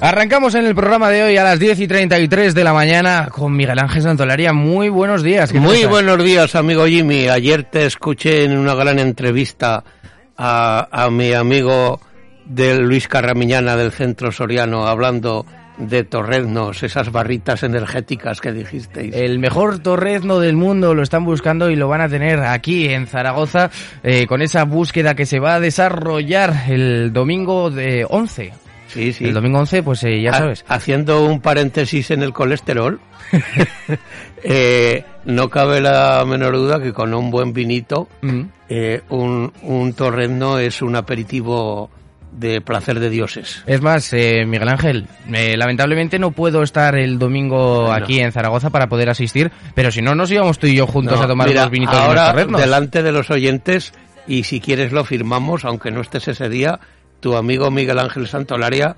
Arrancamos en el programa de hoy a las 10 y 33 de la mañana con Miguel Ángel Santolaria. Muy buenos días. ¿qué tal Muy estás? buenos días, amigo Jimmy. Ayer te escuché en una gran entrevista a, a mi amigo de Luis Carramiñana del Centro Soriano hablando de torreznos, esas barritas energéticas que dijisteis. El mejor torrezno del mundo lo están buscando y lo van a tener aquí en Zaragoza eh, con esa búsqueda que se va a desarrollar el domingo de 11. sí, sí. El domingo 11, pues eh, ya Ha- sabes. Haciendo un paréntesis en el colesterol, eh, no cabe la menor duda que con un buen vinito, Mm. un, un torrezno es un aperitivo de placer de dioses. Es más, eh, Miguel Ángel, eh, lamentablemente no puedo estar el domingo aquí en Zaragoza para poder asistir, pero si no nos íbamos tú y yo juntos No, a tomar unos vinitos ahora torreznos. delante de los oyentes y si quieres lo firmamos, aunque no estés ese día, tu amigo Miguel Ángel Santolaria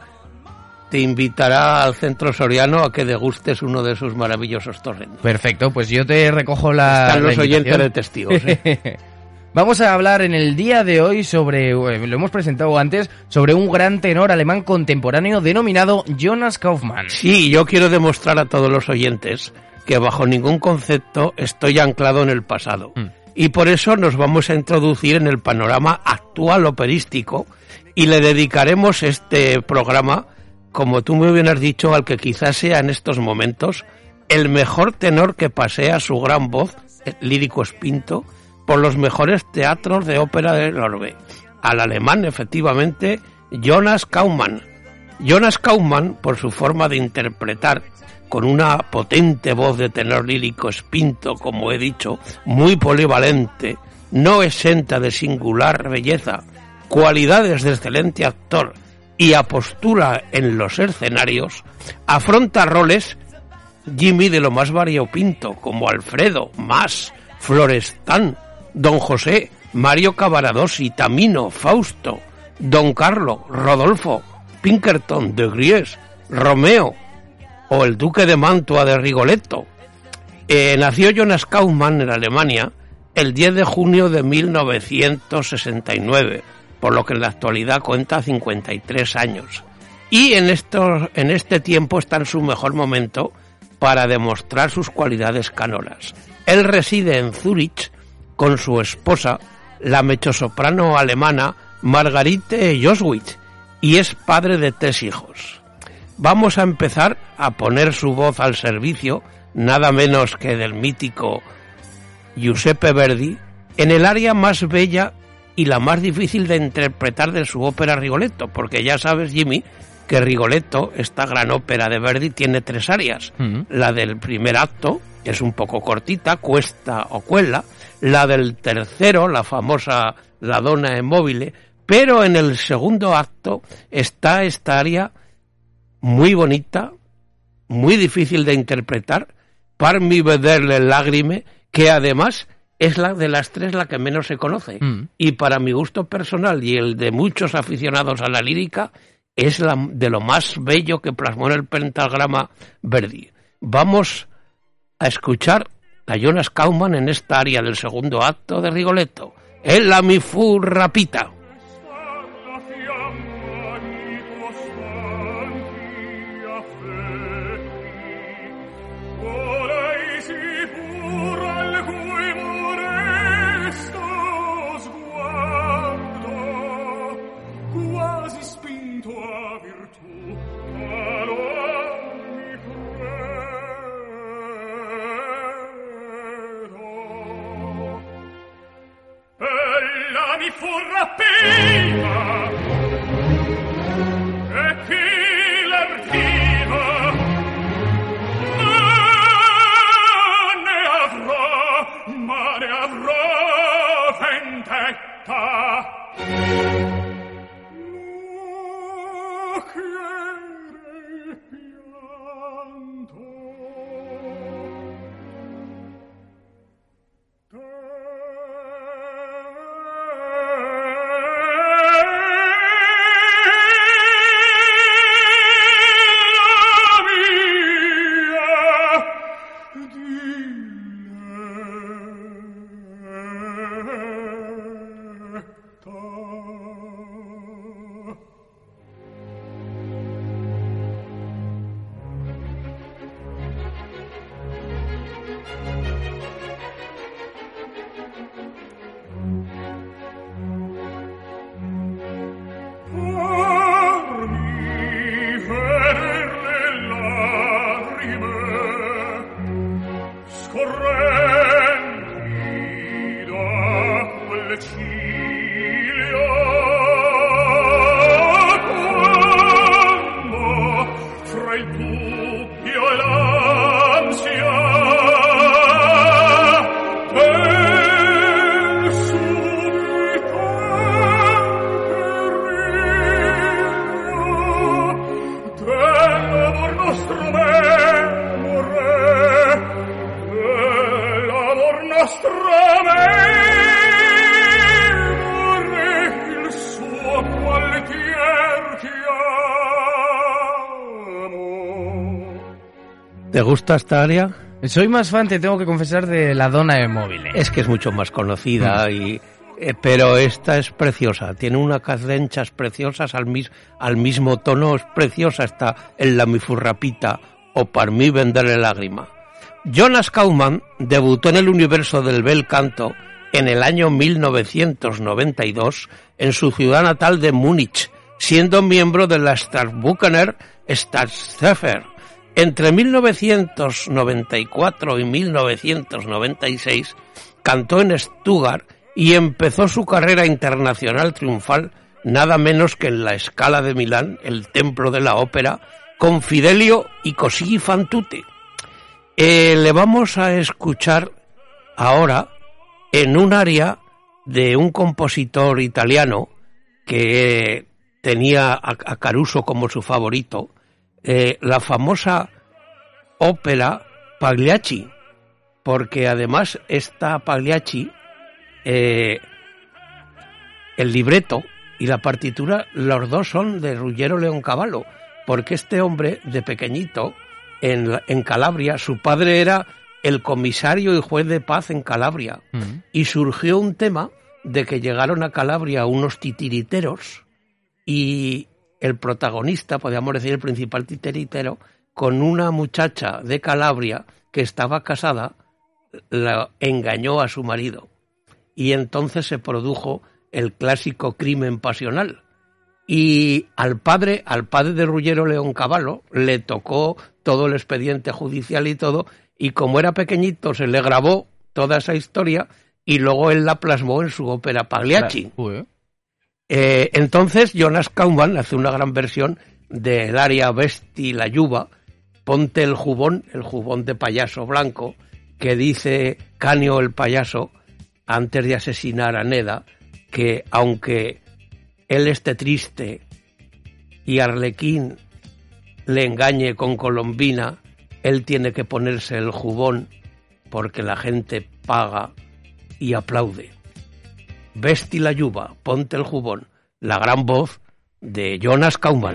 te invitará al centro soriano a que degustes uno de sus maravillosos torrentes. Perfecto, pues yo te recojo la. Están la los oyentes de testigos. ¿eh? Vamos a hablar en el día de hoy sobre, eh, lo hemos presentado antes, sobre un gran tenor alemán contemporáneo denominado Jonas Kaufmann. Sí, yo quiero demostrar a todos los oyentes que bajo ningún concepto estoy anclado en el pasado. Mm. Y por eso nos vamos a introducir en el panorama actual operístico y le dedicaremos este programa, como tú muy bien has dicho, al que quizás sea en estos momentos el mejor tenor que pasea su gran voz, lírico espinto, por los mejores teatros de ópera del orbe. Al alemán, efectivamente, Jonas Kaufmann. Jonas Kaufmann, por su forma de interpretar, con una potente voz de tenor lírico espinto, como he dicho, muy polivalente, no exenta de singular belleza, cualidades de excelente actor y apostura en los escenarios, afronta roles Jimmy de lo más variopinto, como Alfredo, Mas, Florestán, Don José, Mario Cavaradossi, Tamino, Fausto, Don Carlo, Rodolfo, Pinkerton, de Gries, Romeo o el Duque de Mantua de Rigoletto. Eh, nació Jonas Kaufmann en Alemania el 10 de junio de 1969, por lo que en la actualidad cuenta 53 años. Y en, estos, en este tiempo está en su mejor momento para demostrar sus cualidades canoras. Él reside en Zúrich con su esposa, la mechosoprano alemana Margarite Joswitz, y es padre de tres hijos. Vamos a empezar a poner su voz al servicio, nada menos que del mítico Giuseppe Verdi, en el área más bella y la más difícil de interpretar de su ópera Rigoletto, porque ya sabes, Jimmy, que Rigoletto, esta gran ópera de Verdi, tiene tres áreas. Mm. La del primer acto, que es un poco cortita, cuesta o cuela. La del tercero, la famosa La Donna Immobile. Pero en el segundo acto está esta área muy bonita, muy difícil de interpretar, Parmi vederle lágrime, que además es la de las tres la que menos se conoce. Mm. Y para mi gusto personal y el de muchos aficionados a la lírica, es la, de lo más bello que plasmó en el pentagrama Verdi. Vamos a escuchar a Jonas Kaufmann en esta área del segundo acto de Rigoletto. El la mi ¿Te gusta esta área? Soy más fan, te tengo que confesar, de la dona de móviles. Es que es mucho más conocida y eh, pero esta es preciosa, tiene unas cadenchas preciosas al, mis- al mismo tono, es preciosa está en la mifurrapita o para mí venderle lágrima. Jonas Kauman debutó en el universo del bel canto en el año 1992 en su ciudad natal de Múnich, siendo miembro de la Starbuchener Staatsoper. Entre 1994 y 1996 cantó en Stuttgart y empezó su carrera internacional triunfal nada menos que en la Scala de Milán, el templo de la ópera, con Fidelio y Così fan tutte. Eh, le vamos a escuchar ahora en un área de un compositor italiano que tenía a Caruso como su favorito, eh, la famosa ópera Pagliacci, porque además esta Pagliacci, eh, el libreto y la partitura, los dos son de Ruggiero Leoncavallo, porque este hombre de pequeñito en, en Calabria, su padre era el comisario y juez de paz en Calabria, y surgió un tema de que llegaron a Calabria unos titiriteros y el protagonista, podríamos decir el principal titiritero, con una muchacha de Calabria que estaba casada, la engañó a su marido. Y entonces se produjo el clásico crimen pasional. Y al padre, al padre de Ruggiero León Cavallo, le tocó todo el expediente judicial y todo, y como era pequeñito, se le grabó toda esa historia y luego él la plasmó en su ópera Pagliacci. Eh, entonces Jonas Kauman hace una gran versión del aria Vesti la Yuba, ponte el jubón, el jubón de payaso blanco, que dice Canio el payaso, antes de asesinar a Neda, que aunque él esté triste y Arlequín le engañe con Colombina, él tiene que ponerse el jubón porque la gente paga y aplaude. Vesti la yuba, ponte el jubón, la gran voz de Jonas Kauman.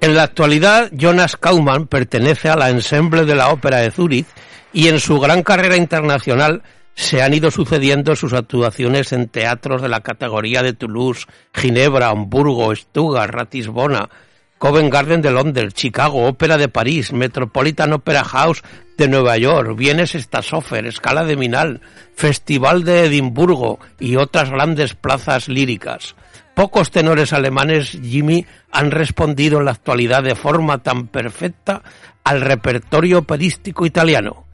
En la actualidad, Jonas Kaumann pertenece a la ensemble de la Ópera de Zúrich y en su gran carrera internacional se han ido sucediendo sus actuaciones en teatros de la categoría de Toulouse, Ginebra, Hamburgo, Stuttgart, Ratisbona, Covent Garden de Londres, Chicago, Ópera de París, Metropolitan Opera House de Nueva York, Vienes Stasofer, Escala de Minal, Festival de Edimburgo y otras grandes plazas líricas. Pocos tenores alemanes, Jimmy, han respondido en la actualidad de forma tan perfecta al repertorio operístico italiano,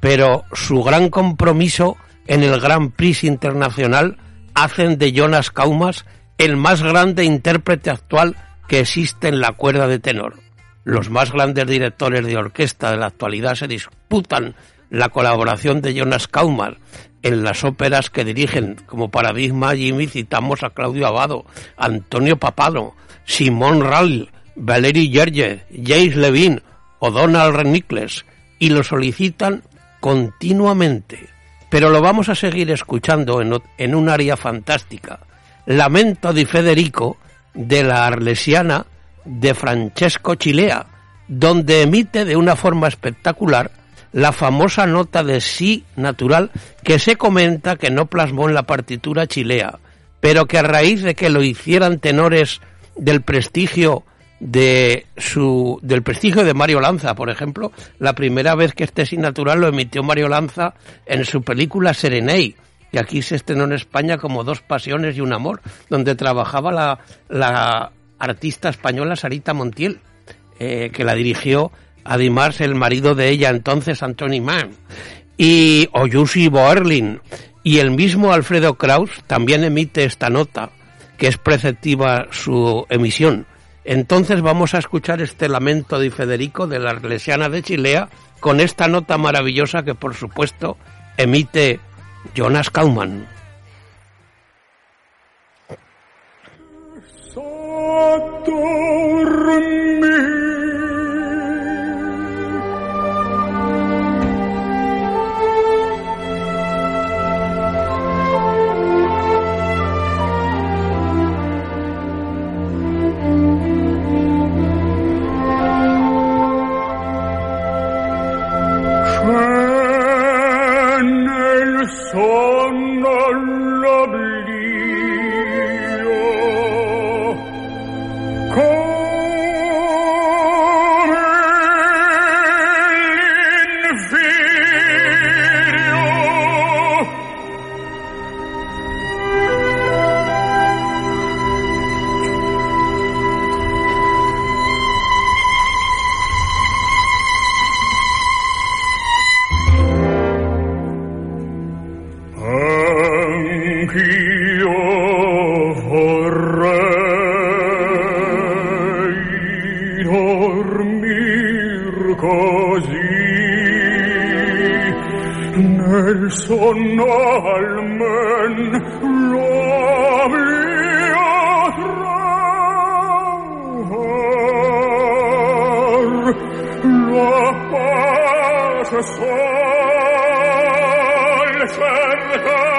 pero su gran compromiso en el Grand Prix Internacional hacen de Jonas Kaumas el más grande intérprete actual que existe en la cuerda de tenor. Los más grandes directores de orquesta de la actualidad se disputan la colaboración de Jonas Kaumas en las óperas que dirigen. Como paradigma, Jimmy, citamos a Claudio Abado, Antonio Papado, Simón Rall, Valery Gerger, James Levine o Donald Renicles, y lo solicitan continuamente. Pero lo vamos a seguir escuchando en, un área fantástica. Lamento di Federico de la Arlesiana de Francesco Chilea, donde emite de una forma espectacular la famosa nota de sí natural que se comenta que no plasmó en la partitura chilea, pero que a raíz de que lo hicieran tenores del prestigio de su del prestigio de Mario Lanza, por ejemplo, la primera vez que este sí natural lo emitió Mario Lanza en su película Serenei, y aquí se estrenó en España como Dos pasiones y un amor, donde trabajaba la, la artista española Sarita Montiel, eh, que la dirigió además el marido de ella entonces, Anthony Mann, y Oyushi Boerlin, y el mismo Alfredo Kraus también emite esta nota, que es preceptiva su emisión. Entonces vamos a escuchar este lamento de Federico de la Arlesiana de Chilea con esta nota maravillosa que por supuesto emite Jonas Kauman. Jonathan!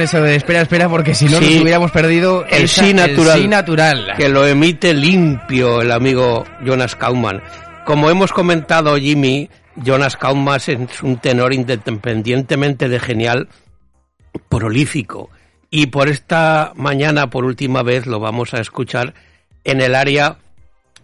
Eso de espera, espera, porque si no Sí. nos hubiéramos perdido El sí natural. sí natural. Que lo emite limpio el amigo Jonas Kauman. Como hemos comentado, Jimmy, Jonas Kauman es un tenor independientemente de genial, prolífico. Y por esta mañana, por última vez, lo vamos a escuchar en el área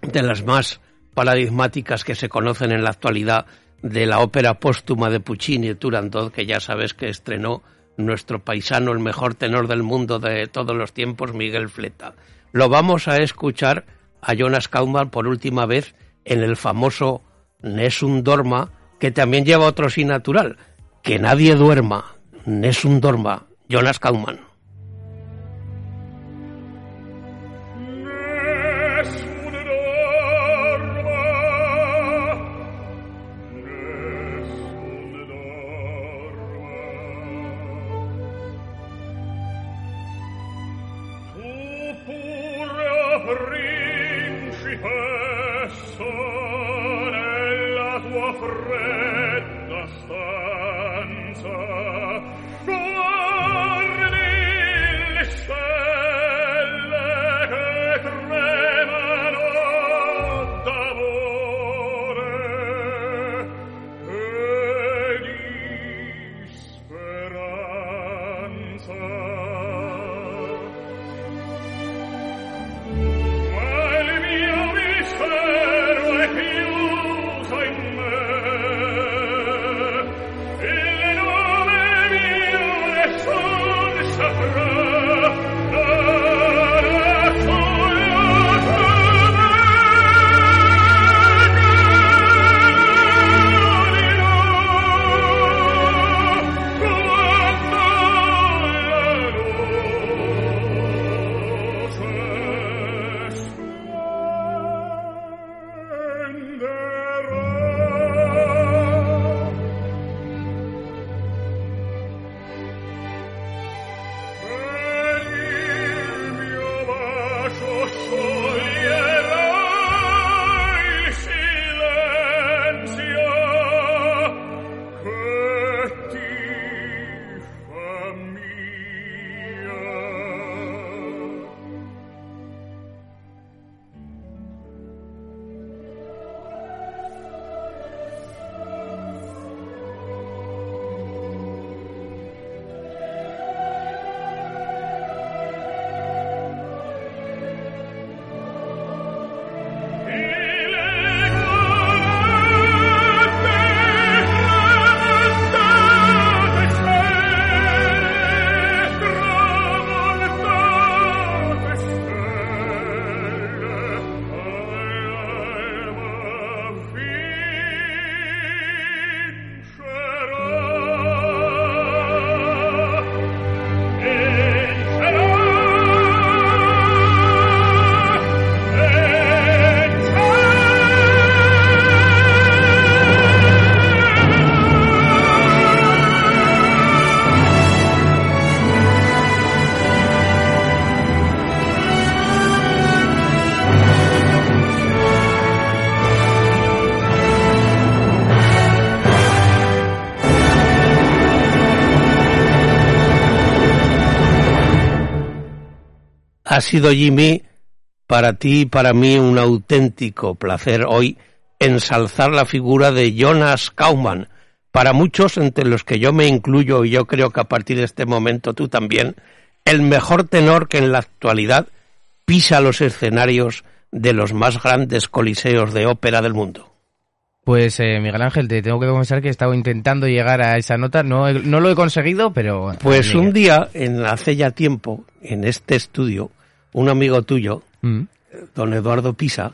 de las más paradigmáticas que se conocen en la actualidad de la ópera póstuma de Puccini, Turandot, que ya sabes que estrenó nuestro paisano, el mejor tenor del mundo de todos los tiempos, Miguel Fleta. Lo vamos a escuchar a Jonas Kauman por última vez en el famoso Nessun Dorma, que también lleva otro sí natural, que nadie duerma, Nessun Dorma, Jonas Kauman. Ha sido, Jimmy, para ti y para mí un auténtico placer hoy ensalzar la figura de Jonas Kauman. Para muchos, entre los que yo me incluyo, y yo creo que a partir de este momento tú también, el mejor tenor que en la actualidad pisa los escenarios de los más grandes coliseos de ópera del mundo. Pues eh, Miguel Ángel, te tengo que confesar que he estado intentando llegar a esa nota, no, he- no lo he conseguido, pero... Pues un día, en, hace ya tiempo, en este estudio, un amigo tuyo, Mm. don Eduardo Pisa,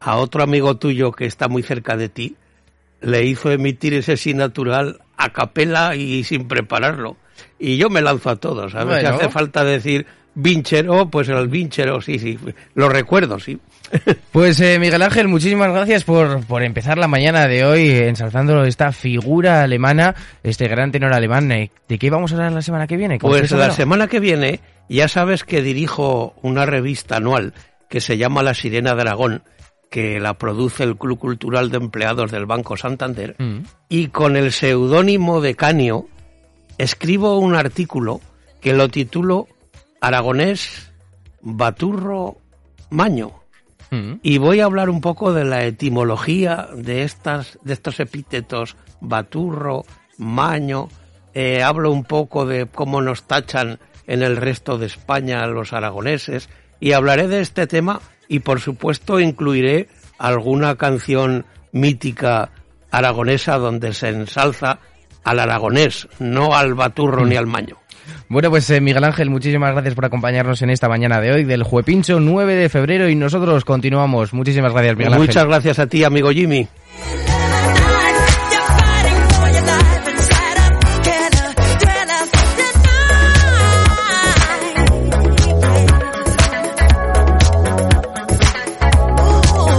a otro amigo tuyo que está muy cerca de ti, le hizo emitir ese sí natural a capela y sin prepararlo. Y yo me lanzo a todos. A ver si Bueno. hace falta decir vinchero, pues el vinchero, sí, sí, lo recuerdo, sí. Pues eh, Miguel Ángel, muchísimas gracias por, por empezar la mañana de hoy ensalzando esta figura alemana, este gran tenor alemán. Eh, ¿De qué vamos a hablar la semana que viene? ¿Con Pues la semana que viene, ya sabes que dirijo una revista anual que se llama La Sirena de Aragón, que la produce el Club Cultural de Empleados del Banco Santander, Mm. y con el seudónimo de Canio escribo un artículo que lo titulo Aragonés Baturro Maño. Mm. Y voy a hablar un poco de la etimología de estas, de estos epítetos baturro, maño. Eh, hablo un poco de cómo nos tachan en el resto de España los aragoneses. Y hablaré de este tema y por supuesto incluiré alguna canción mítica aragonesa donde se ensalza al aragonés, no al baturro ni al maño. Bueno, pues eh, Miguel Ángel, muchísimas gracias por acompañarnos en esta mañana de hoy del Juepincho 9 de febrero y nosotros continuamos. Muchísimas gracias, Miguel Ángel. Muchas gracias a ti, amigo Jimmy.